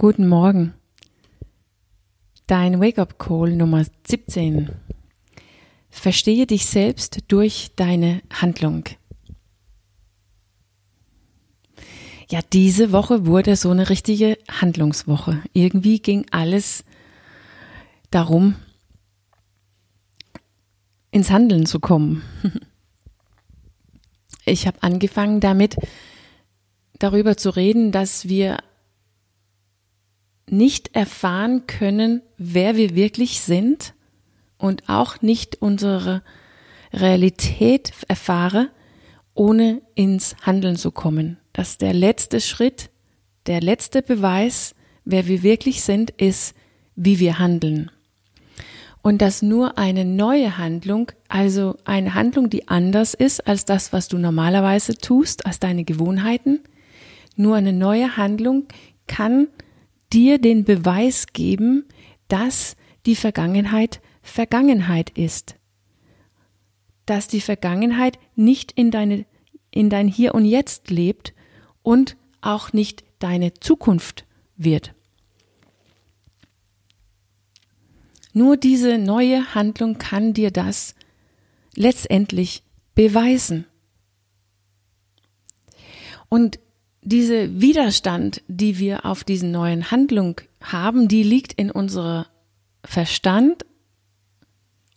Guten Morgen. Dein Wake-up-Call Nummer 17. Verstehe dich selbst durch deine Handlung. Ja, diese Woche wurde so eine richtige Handlungswoche. Irgendwie ging alles darum, ins Handeln zu kommen. Ich habe angefangen damit, darüber zu reden, dass wir nicht erfahren können, wer wir wirklich sind und auch nicht unsere Realität erfahre, ohne ins Handeln zu kommen. Dass der letzte Schritt, der letzte Beweis, wer wir wirklich sind, ist, wie wir handeln. Und dass nur eine neue Handlung, also eine Handlung, die anders ist als das, was du normalerweise tust, als deine Gewohnheiten, nur eine neue Handlung kann dir den Beweis geben, dass die Vergangenheit Vergangenheit ist. Dass die Vergangenheit nicht in deine, in dein Hier und Jetzt lebt und auch nicht deine Zukunft wird. Nur diese neue Handlung kann dir das letztendlich beweisen. Und diese Widerstand, die wir auf diesen neuen Handlung haben, die liegt in unserer Verstand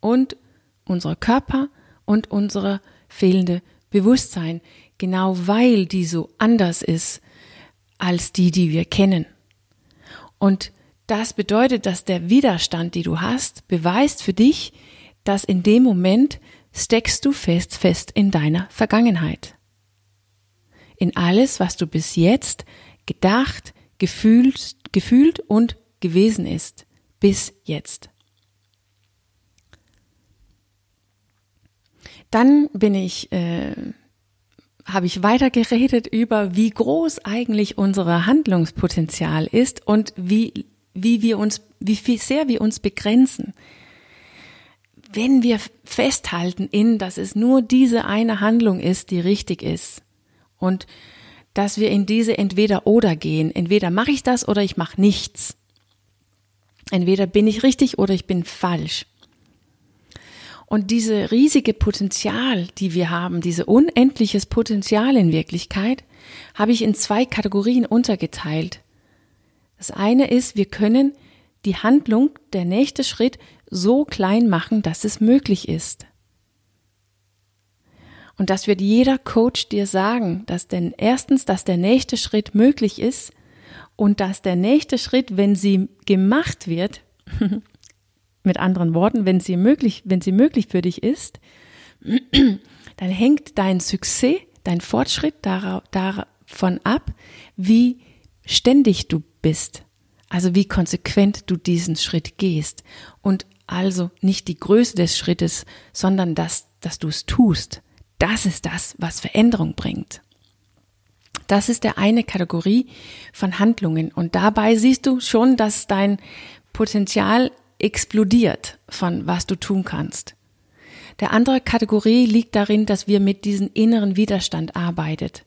und unserer Körper und unserer fehlende Bewusstsein, genau weil die so anders ist als die, die wir kennen. Und das bedeutet, dass der Widerstand, die du hast, beweist für dich, dass in dem Moment steckst du fest, fest in deiner Vergangenheit in alles, was du bis jetzt gedacht, gefühlt, gefühlt und gewesen ist. Bis jetzt. Dann bin ich, äh, habe ich weiter geredet über, wie groß eigentlich unser Handlungspotenzial ist und wie, wie wir uns, wie viel sehr wir uns begrenzen. Wenn wir festhalten in, dass es nur diese eine Handlung ist, die richtig ist, und dass wir in diese Entweder-Oder gehen. Entweder mache ich das oder ich mache nichts. Entweder bin ich richtig oder ich bin falsch. Und diese riesige Potenzial, die wir haben, diese unendliches Potenzial in Wirklichkeit, habe ich in zwei Kategorien untergeteilt. Das eine ist, wir können die Handlung, der nächste Schritt, so klein machen, dass es möglich ist. Und das wird jeder Coach dir sagen, dass denn erstens, dass der nächste Schritt möglich ist und dass der nächste Schritt, wenn sie gemacht wird, mit anderen Worten, wenn sie möglich, wenn sie möglich für dich ist, dann hängt dein Success, dein Fortschritt davon ab, wie ständig du bist. Also wie konsequent du diesen Schritt gehst. Und also nicht die Größe des Schrittes, sondern das, dass du es tust. Das ist das, was Veränderung bringt. Das ist der eine Kategorie von Handlungen. Und dabei siehst du schon, dass dein Potenzial explodiert von was du tun kannst. Der andere Kategorie liegt darin, dass wir mit diesem inneren Widerstand arbeitet.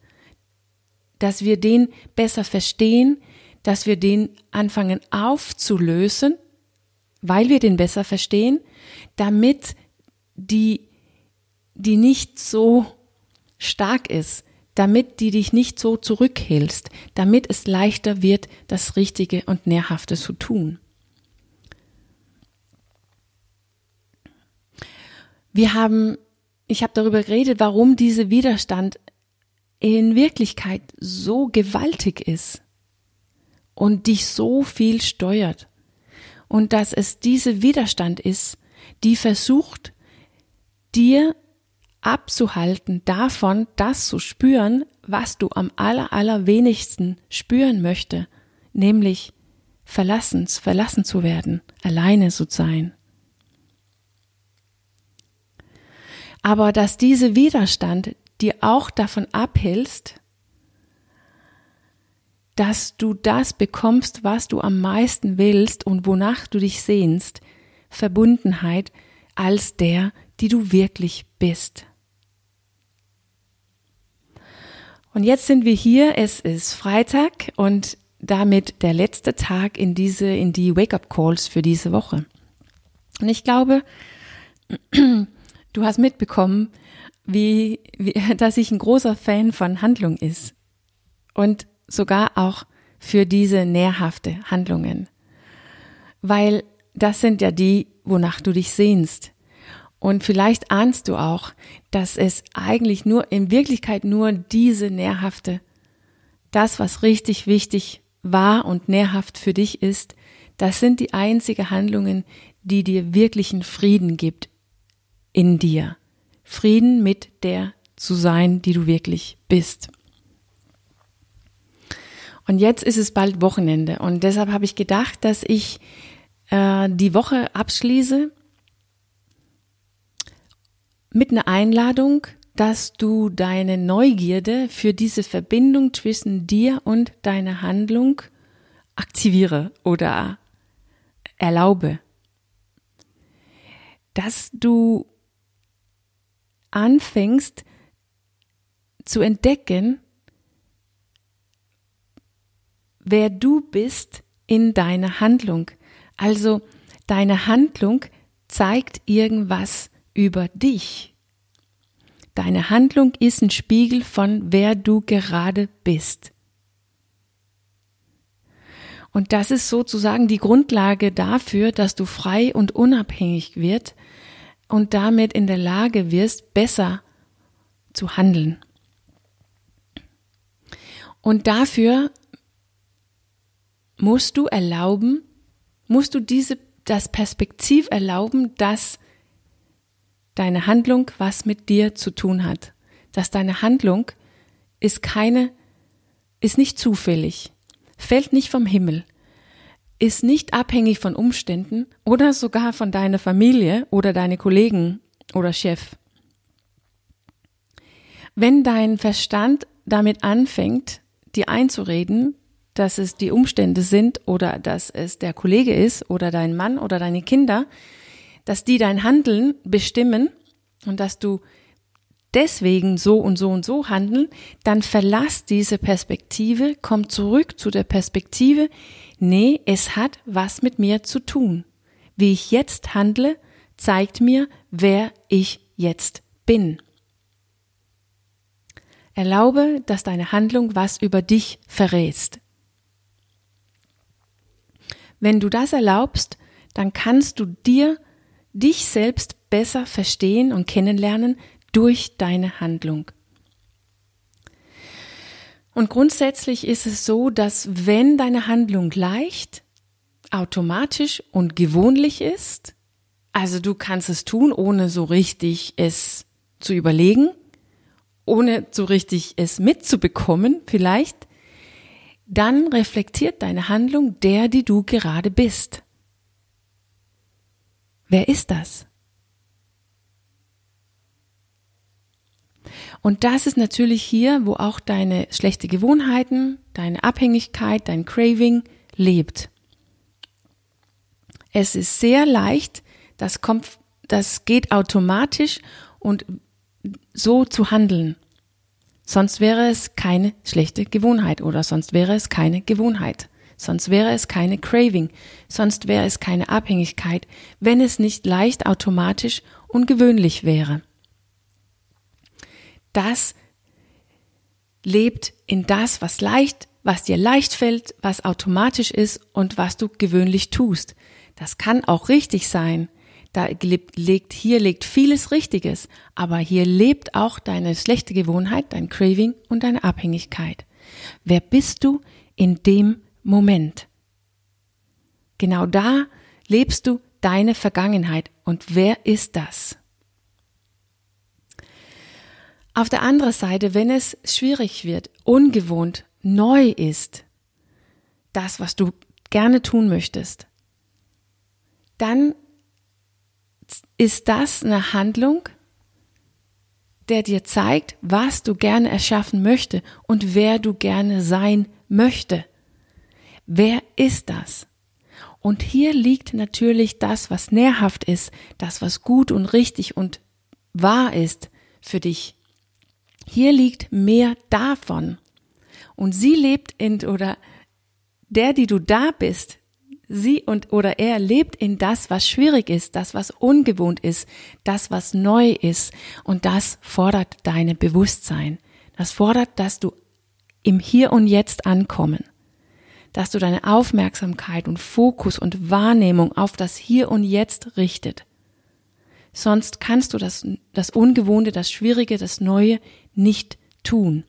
Dass wir den besser verstehen, dass wir den anfangen aufzulösen, weil wir den besser verstehen, damit die die nicht so stark ist, damit die dich nicht so zurückhältst, damit es leichter wird, das Richtige und Nährhafte zu tun. Wir haben, ich habe darüber geredet, warum dieser Widerstand in Wirklichkeit so gewaltig ist und dich so viel steuert. Und dass es diese Widerstand ist, die versucht, dir abzuhalten davon, das zu spüren, was du am aller, allerwenigsten spüren möchte, nämlich verlassens, verlassen zu werden, alleine zu sein. Aber dass diese Widerstand dir auch davon abhältst, dass du das bekommst, was du am meisten willst und wonach du dich sehnst, Verbundenheit als der, die du wirklich bist. Und jetzt sind wir hier, es ist Freitag und damit der letzte Tag in diese, in die Wake-up-Calls für diese Woche. Und ich glaube, du hast mitbekommen, wie, wie, dass ich ein großer Fan von Handlung ist. Und sogar auch für diese nährhafte Handlungen. Weil das sind ja die, wonach du dich sehnst. Und vielleicht ahnst du auch, dass es eigentlich nur, in Wirklichkeit nur diese nährhafte, das, was richtig wichtig war und nährhaft für dich ist, das sind die einzige Handlungen, die dir wirklichen Frieden gibt in dir. Frieden mit der zu sein, die du wirklich bist. Und jetzt ist es bald Wochenende und deshalb habe ich gedacht, dass ich äh, die Woche abschließe mit einer Einladung, dass du deine Neugierde für diese Verbindung zwischen dir und deiner Handlung aktiviere oder erlaube. Dass du anfängst zu entdecken, wer du bist in deiner Handlung. Also deine Handlung zeigt irgendwas über dich. Deine Handlung ist ein Spiegel von wer du gerade bist. Und das ist sozusagen die Grundlage dafür, dass du frei und unabhängig wirst und damit in der Lage wirst, besser zu handeln. Und dafür musst du erlauben, musst du diese, das Perspektiv erlauben, dass deine Handlung was mit dir zu tun hat. Dass deine Handlung ist keine, ist nicht zufällig, fällt nicht vom Himmel, ist nicht abhängig von Umständen oder sogar von deiner Familie oder deine Kollegen oder Chef. Wenn dein Verstand damit anfängt, dir einzureden, dass es die Umstände sind oder dass es der Kollege ist oder dein Mann oder deine Kinder, dass die dein Handeln bestimmen und dass du deswegen so und so und so handeln, dann verlass diese Perspektive, komm zurück zu der Perspektive, nee, es hat was mit mir zu tun. Wie ich jetzt handle, zeigt mir, wer ich jetzt bin. Erlaube, dass deine Handlung was über dich verrätst. Wenn du das erlaubst, dann kannst du dir, dich selbst besser verstehen und kennenlernen durch deine Handlung. Und grundsätzlich ist es so, dass wenn deine Handlung leicht, automatisch und gewohnlich ist, also du kannst es tun, ohne so richtig es zu überlegen, ohne so richtig es mitzubekommen vielleicht, dann reflektiert deine Handlung der, die du gerade bist. Wer ist das? Und das ist natürlich hier, wo auch deine schlechte Gewohnheiten, deine Abhängigkeit, dein Craving lebt. Es ist sehr leicht, das kommt, das geht automatisch und so zu handeln. Sonst wäre es keine schlechte Gewohnheit oder sonst wäre es keine Gewohnheit. Sonst wäre es keine Craving, sonst wäre es keine Abhängigkeit, wenn es nicht leicht automatisch und gewöhnlich wäre. Das lebt in das, was leicht, was dir leicht fällt, was automatisch ist und was du gewöhnlich tust. Das kann auch richtig sein, da liegt, hier liegt vieles Richtiges, aber hier lebt auch deine schlechte Gewohnheit, dein Craving und deine Abhängigkeit. Wer bist du in dem Moment? Genau da lebst du deine Vergangenheit. Und wer ist das? Auf der anderen Seite, wenn es schwierig wird, ungewohnt, neu ist, das, was du gerne tun möchtest, dann ist das eine Handlung, der dir zeigt, was du gerne erschaffen möchte und wer du gerne sein möchte. Wer ist das? Und hier liegt natürlich das, was nährhaft ist, das, was gut und richtig und wahr ist für dich. Hier liegt mehr davon. Und sie lebt in oder der, die du da bist, sie und oder er lebt in das, was schwierig ist, das, was ungewohnt ist, das, was neu ist. Und das fordert deine Bewusstsein. Das fordert, dass du im Hier und Jetzt ankommen. Dass du deine Aufmerksamkeit und Fokus und Wahrnehmung auf das Hier und Jetzt richtet. Sonst kannst du das, das Ungewohnte, das Schwierige, das Neue nicht tun.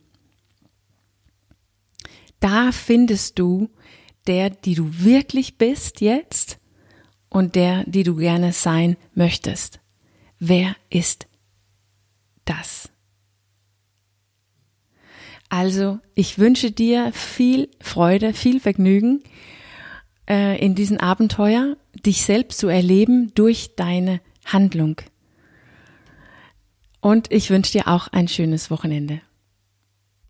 Da findest du der, die du wirklich bist jetzt und der, die du gerne sein möchtest. Wer ist das? Also, ich wünsche dir viel Freude, viel Vergnügen äh, in diesem Abenteuer, dich selbst zu erleben durch deine Handlung. Und ich wünsche dir auch ein schönes Wochenende.